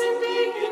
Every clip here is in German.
sending you.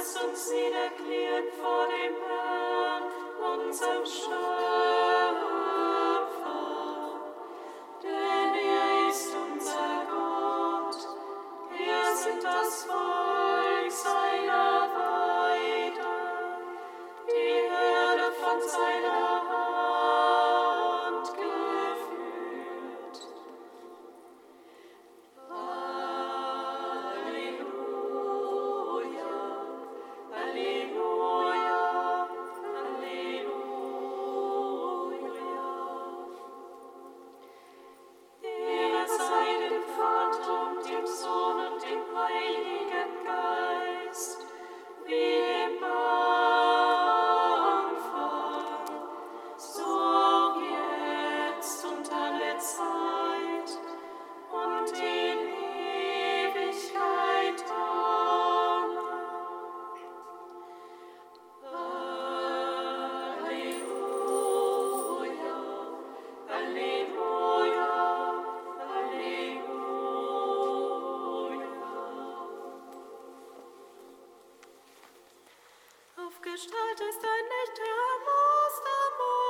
Das Wort. Gestalt ist ein echter Mastermann.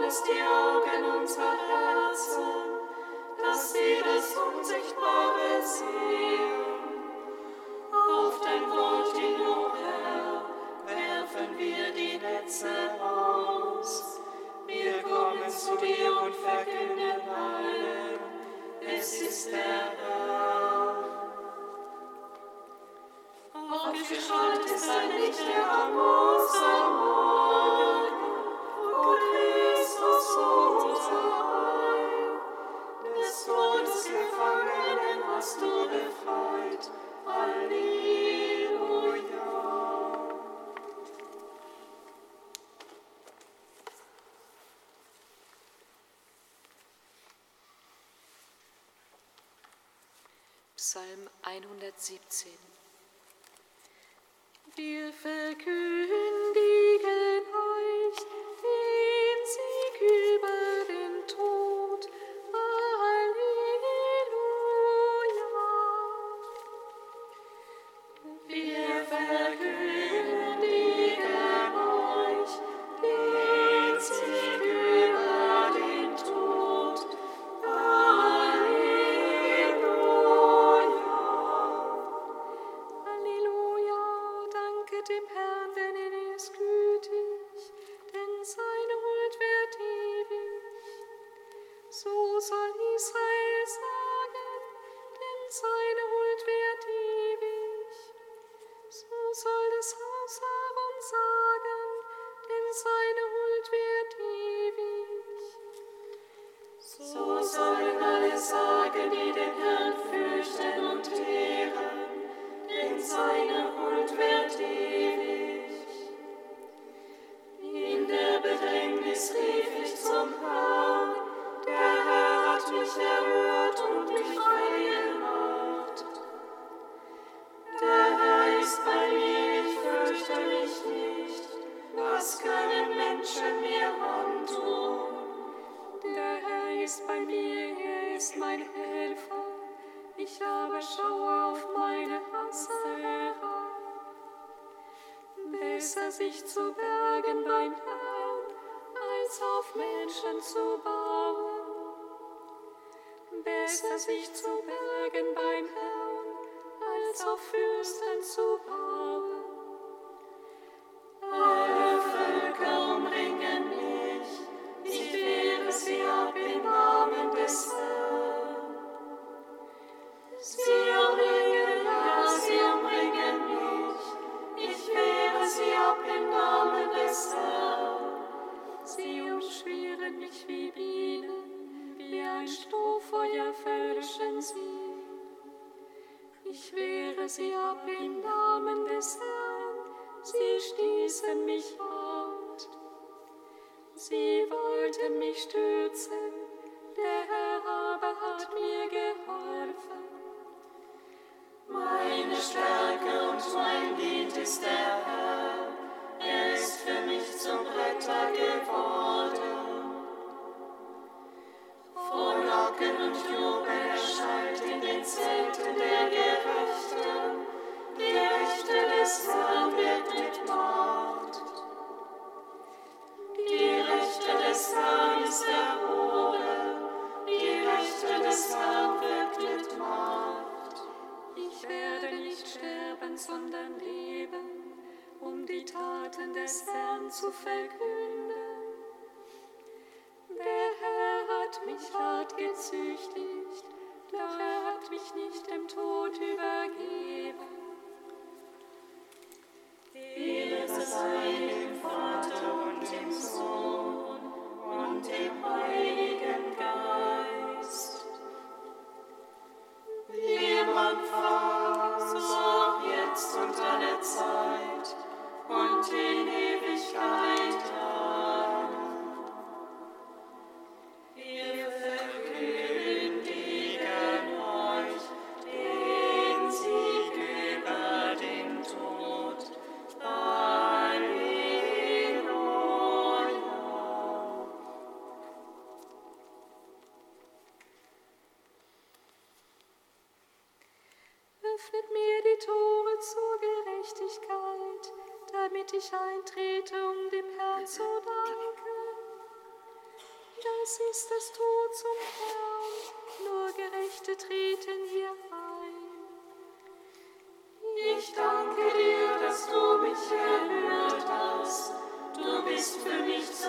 öffnest die Augen unserer Herzen, dass sie das Unsichtbare sehen. Haus auf Menschen zu bauen. Besser sich zu bergen beim Herrn, als auf Fürsten zu bauen. sie ab im Namen des Herrn, sie stießen mich fort. Sie wollten mich stürzen, der Herr aber hat mir geholfen. Meine Stärke und mein Lied ist der Herr, er ist für mich zum Retter geworden. Frohlocken und Jubel erschallt in den Zelten der Gerechten. Die Rechte des Herrn wird mit Mord. Die Rechte des Herrn ist erhoben. Die Rechte des Herrn wirkt mit Mord. Ich werde nicht sterben, sondern leben, um die Taten des Herrn zu verkünden.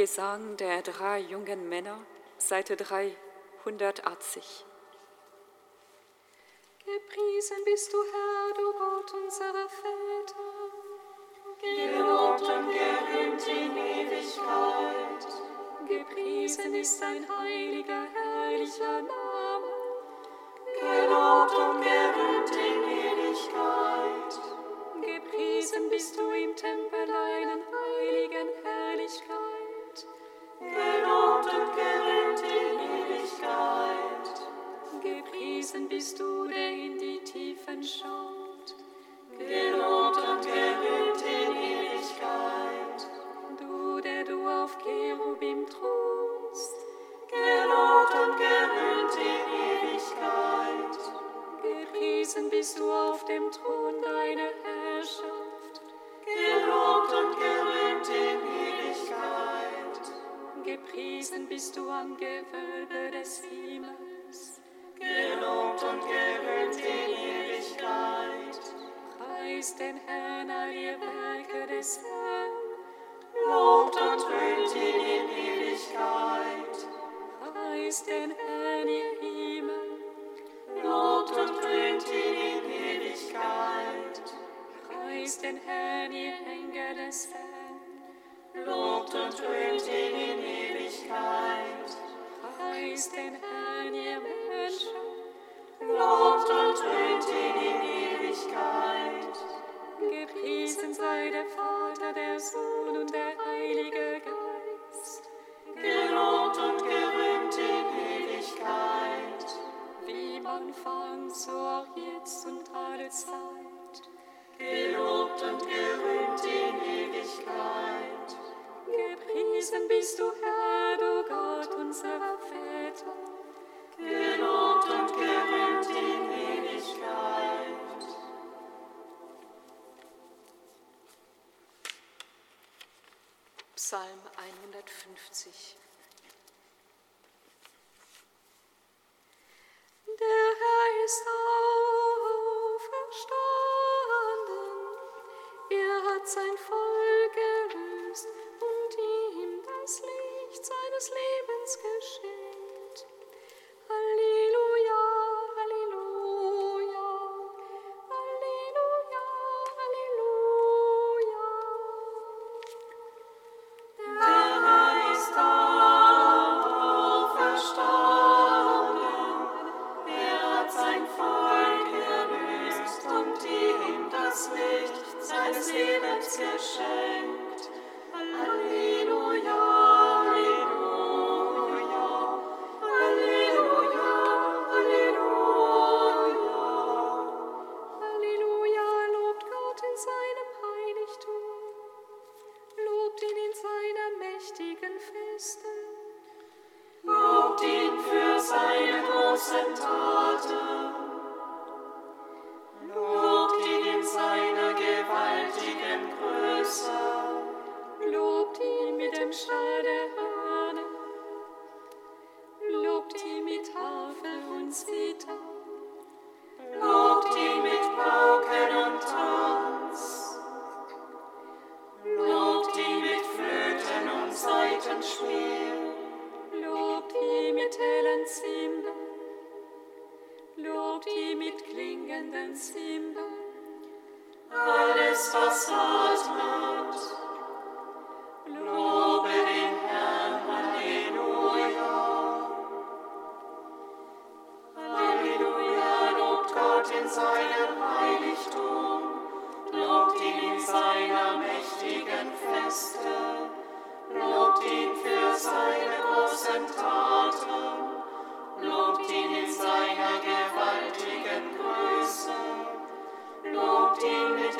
Gesang der drei jungen Männer, Seite 380. 52.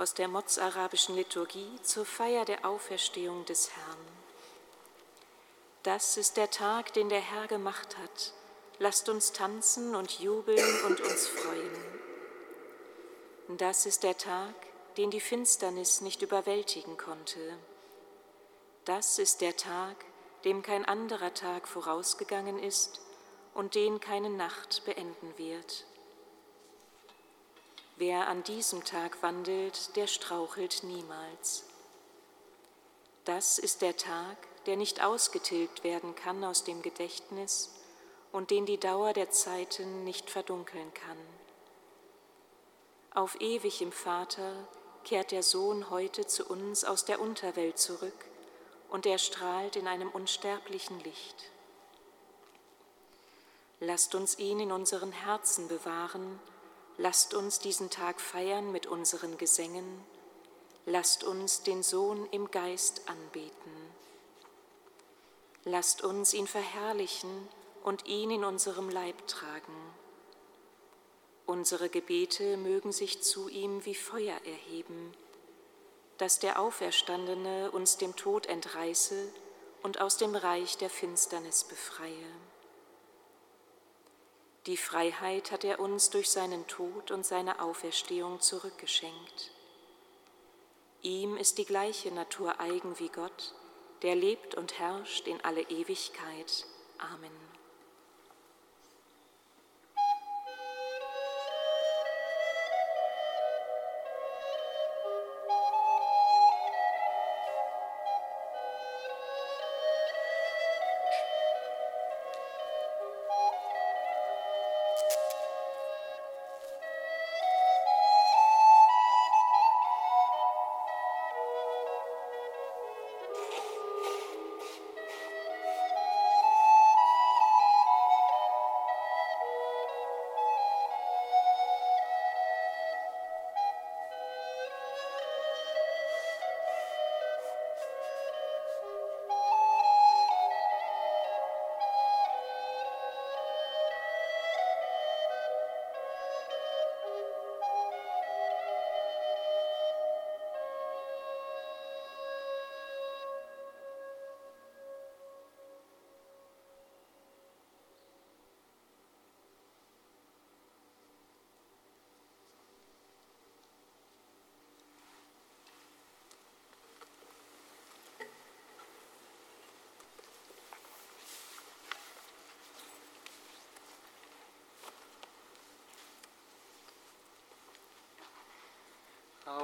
aus der mozarabischen Liturgie zur Feier der Auferstehung des Herrn. Das ist der Tag, den der Herr gemacht hat. Lasst uns tanzen und jubeln und uns freuen. Das ist der Tag, den die Finsternis nicht überwältigen konnte. Das ist der Tag, dem kein anderer Tag vorausgegangen ist und den keine Nacht beenden wird. Wer an diesem Tag wandelt, der strauchelt niemals. Das ist der Tag, der nicht ausgetilgt werden kann aus dem Gedächtnis und den die Dauer der Zeiten nicht verdunkeln kann. Auf ewig im Vater kehrt der Sohn heute zu uns aus der Unterwelt zurück und er strahlt in einem unsterblichen Licht. Lasst uns ihn in unseren Herzen bewahren, lasst uns diesen Tag feiern mit unseren Gesängen, lasst uns den Sohn im Geist anbeten. Lasst uns ihn verherrlichen und ihn in unserem Leib tragen. Unsere Gebete mögen sich zu ihm wie Feuer erheben, dass der Auferstandene uns dem Tod entreiße und aus dem Reich der Finsternis befreie. Die Freiheit hat er uns durch seinen Tod und seine Auferstehung zurückgeschenkt. Ihm ist die gleiche Natur eigen wie Gott, der lebt und herrscht in alle Ewigkeit. Amen.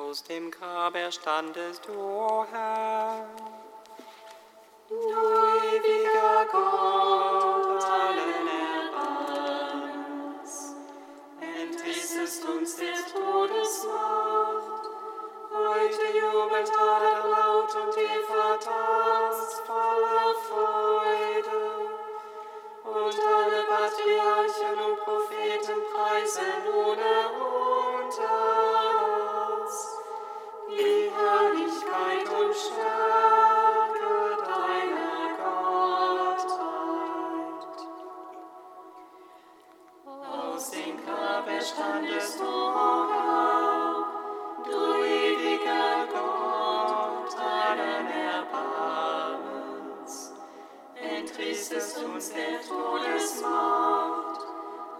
Aus dem Grab erstandest du, Herr. Du ewiger Gott, allen Erbarmens, entrissest uns der Todesmacht. Heute jubelt Adam laut und Eva tanzt voller Freude. Und alle Patriarchen und Propheten preisen ohne Unterlass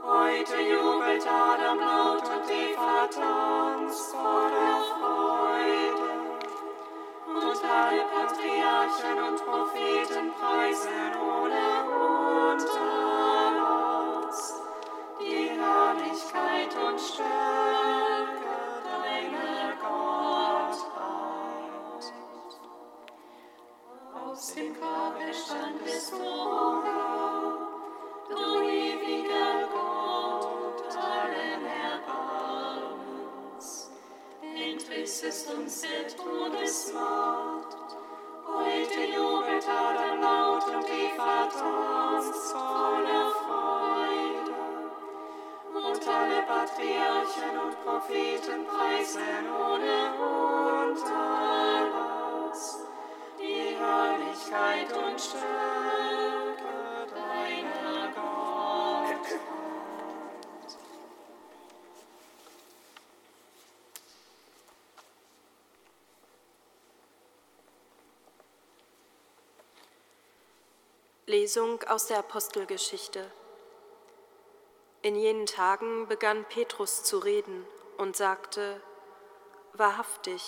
Heute jubelt Adam laut und Eva tanzt voller Freude. Alle Patriarchen und Propheten preisen ohne Unterlass Lesung aus der Apostelgeschichte. In jenen Tagen begann Petrus zu reden und sagte, Wahrhaftig,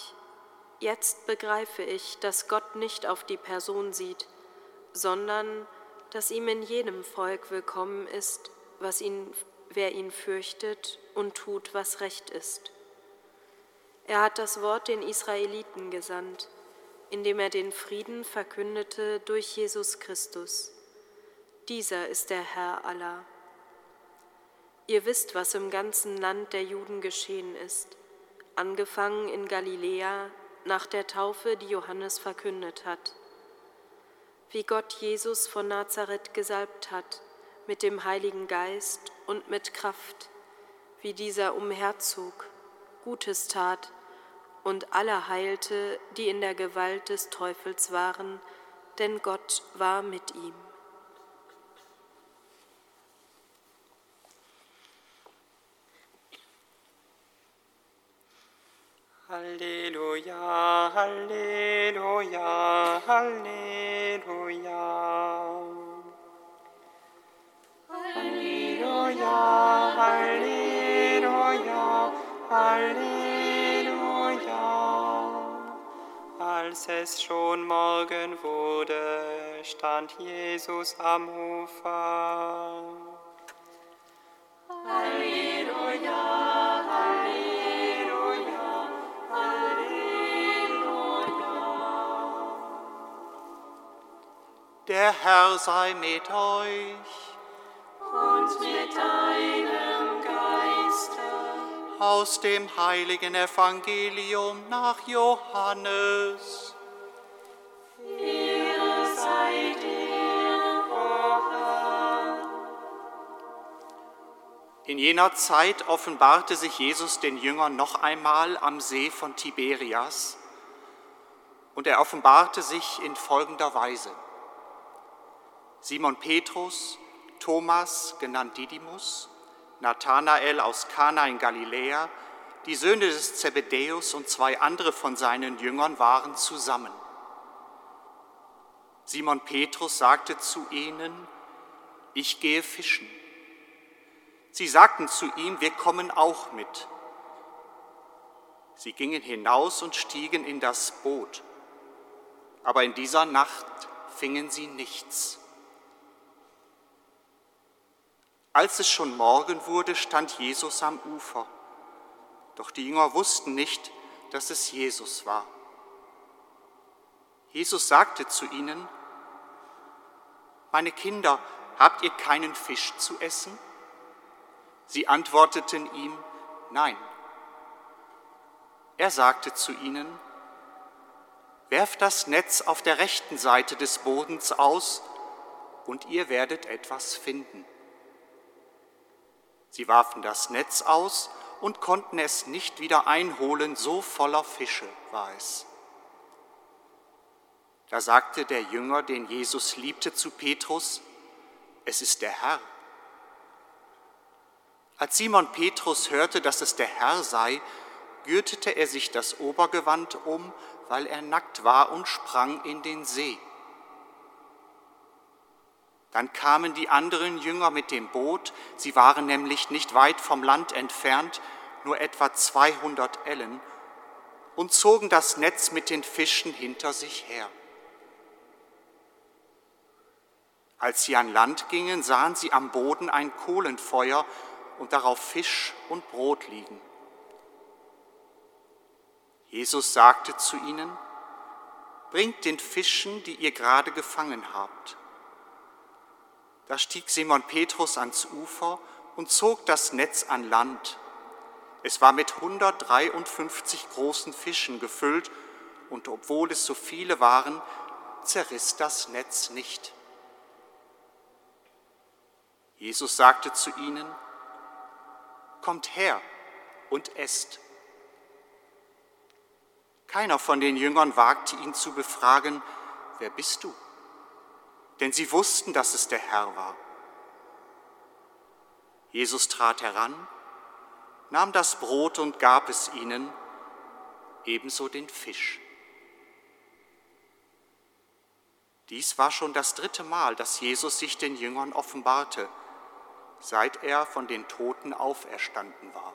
jetzt begreife ich, dass Gott nicht auf die Person sieht, sondern dass ihm in jedem Volk willkommen ist, was ihn, wer ihn fürchtet und tut, was recht ist. Er hat das Wort den Israeliten gesandt indem er den Frieden verkündete durch Jesus Christus. Dieser ist der Herr aller. Ihr wisst, was im ganzen Land der Juden geschehen ist, angefangen in Galiläa nach der Taufe, die Johannes verkündet hat. Wie Gott Jesus von Nazareth gesalbt hat, mit dem Heiligen Geist und mit Kraft, wie dieser umherzog, Gutes tat, und alle heilte, die in der Gewalt des Teufels waren, denn Gott war mit ihm. Halleluja, Halleluja, Halleluja. Halleluja, Halleluja, Halleluja. Als es schon Morgen wurde, stand Jesus am Ufer. Halleluja, Der Herr sei mit euch. Und mit deinem Geiste. Aus dem heiligen Evangelium nach Johannes. In jener Zeit offenbarte sich Jesus den Jüngern noch einmal am See von Tiberias und er offenbarte sich in folgender Weise. Simon Petrus, Thomas, genannt Didymus, Nathanael aus Kana in Galiläa, die Söhne des Zebedäus und zwei andere von seinen Jüngern waren zusammen. Simon Petrus sagte zu ihnen, ich gehe fischen. Sie sagten zu ihm, wir kommen auch mit. Sie gingen hinaus und stiegen in das Boot, aber in dieser Nacht fingen sie nichts. Als es schon Morgen wurde, stand Jesus am Ufer, doch die Jünger wussten nicht, dass es Jesus war. Jesus sagte zu ihnen, meine Kinder, habt ihr keinen Fisch zu essen? Sie antworteten ihm, nein. Er sagte zu ihnen, werft das Netz auf der rechten Seite des Bodens aus und ihr werdet etwas finden. Sie warfen das Netz aus und konnten es nicht wieder einholen, so voller Fische war es. Da sagte der Jünger, den Jesus liebte, zu Petrus, es ist der Herr. Als Simon Petrus hörte, dass es der Herr sei, gürtete er sich das Obergewand um, weil er nackt war und sprang in den See. Dann kamen die anderen Jünger mit dem Boot, sie waren nämlich nicht weit vom Land entfernt, nur etwa 200 Ellen, und zogen das Netz mit den Fischen hinter sich her. Als sie an Land gingen, sahen sie am Boden ein Kohlenfeuer und darauf Fisch und Brot liegen. Jesus sagte zu ihnen, bringt den Fischen, die ihr gerade gefangen habt. Da stieg Simon Petrus ans Ufer und zog das Netz an Land. Es war mit 153 großen Fischen gefüllt und obwohl es so viele waren, zerriss das Netz nicht. Jesus sagte zu ihnen, kommt her und esst. Keiner von den Jüngern wagte ihn zu befragen, wer bist du? denn sie wussten, dass es der Herr war. Jesus trat heran, nahm das Brot und gab es ihnen, ebenso den Fisch. Dies war schon das dritte Mal, dass Jesus sich den Jüngern offenbarte, seit er von den Toten auferstanden war.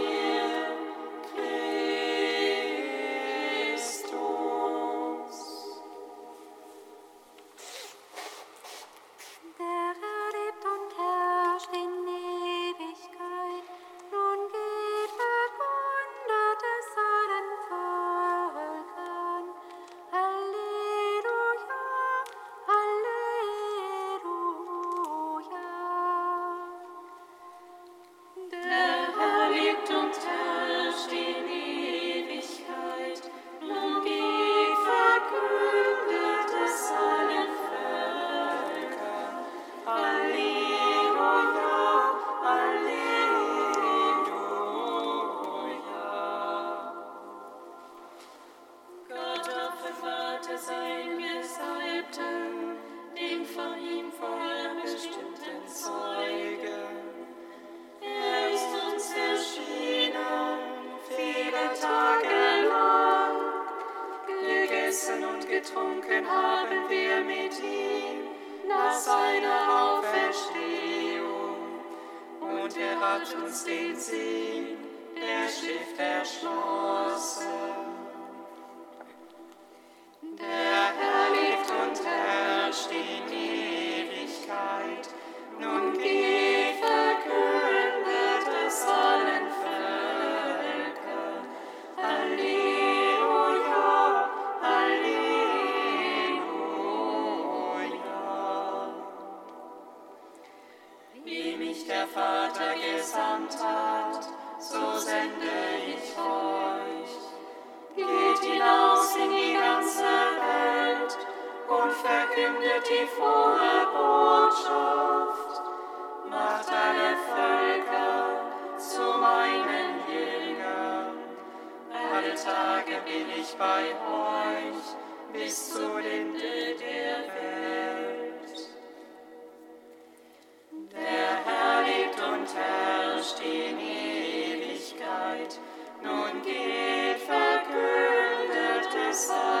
Hirte gesandt hat, so sende ich euch. Geht hinaus in die ganze Welt und verkündet die frohe Botschaft. Macht alle Völker zu meinen Jüngern. Alle Tage bin ich bei euch bis zu dem Ende der Welt. In Ewigkeit Nun geht, verkündet es an.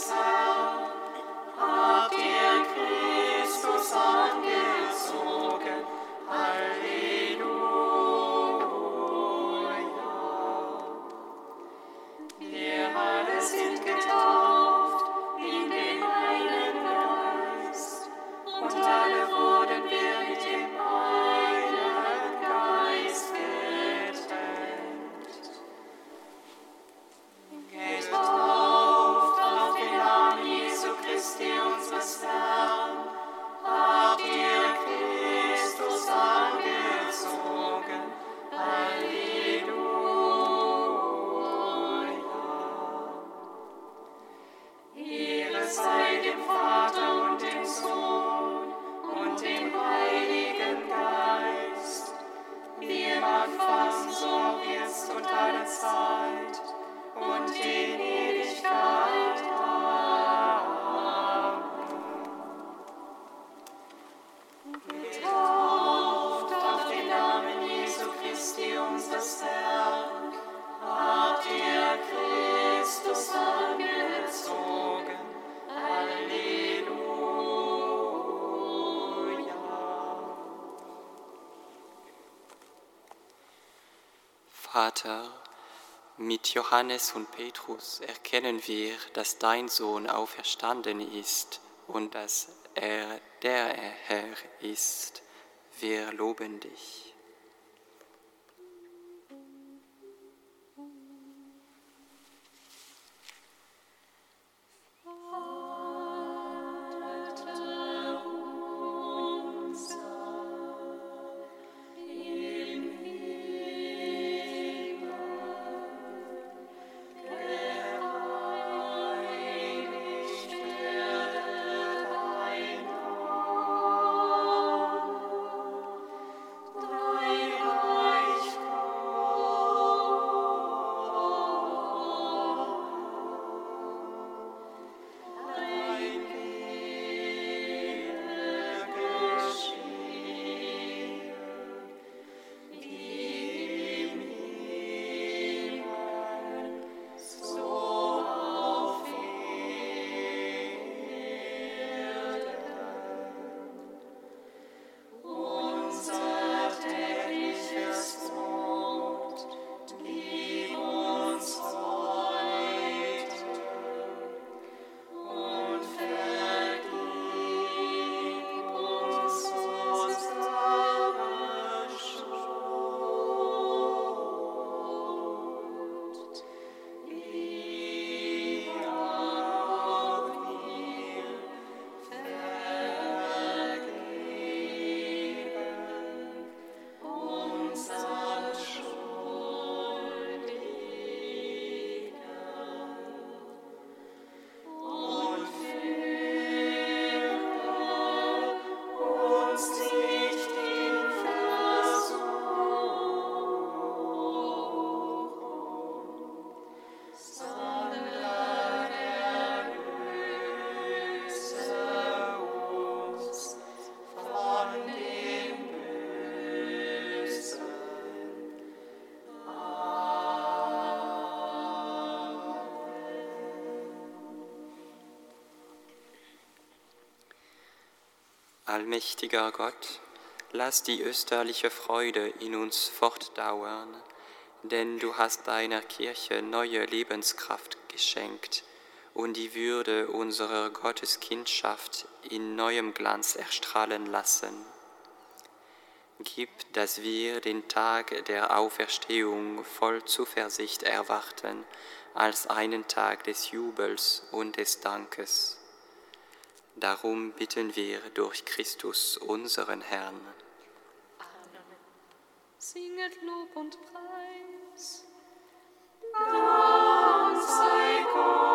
Unseres Vater, mit Johannes und Petrus erkennen wir, dass dein Sohn auferstanden ist und dass er der Herr ist. Wir loben dich. Allmächtiger Gott, lass die österliche Freude in uns fortdauern, denn du hast deiner Kirche neue Lebenskraft geschenkt und die Würde unserer Gotteskindschaft in neuem Glanz erstrahlen lassen. Gib, dass wir den Tag der Auferstehung voll Zuversicht erwarten, als einen Tag des Jubels und des Dankes. Darum bitten wir durch Christus unseren Herrn. Amen. Singet Lob und Preis. Dank sei Gott.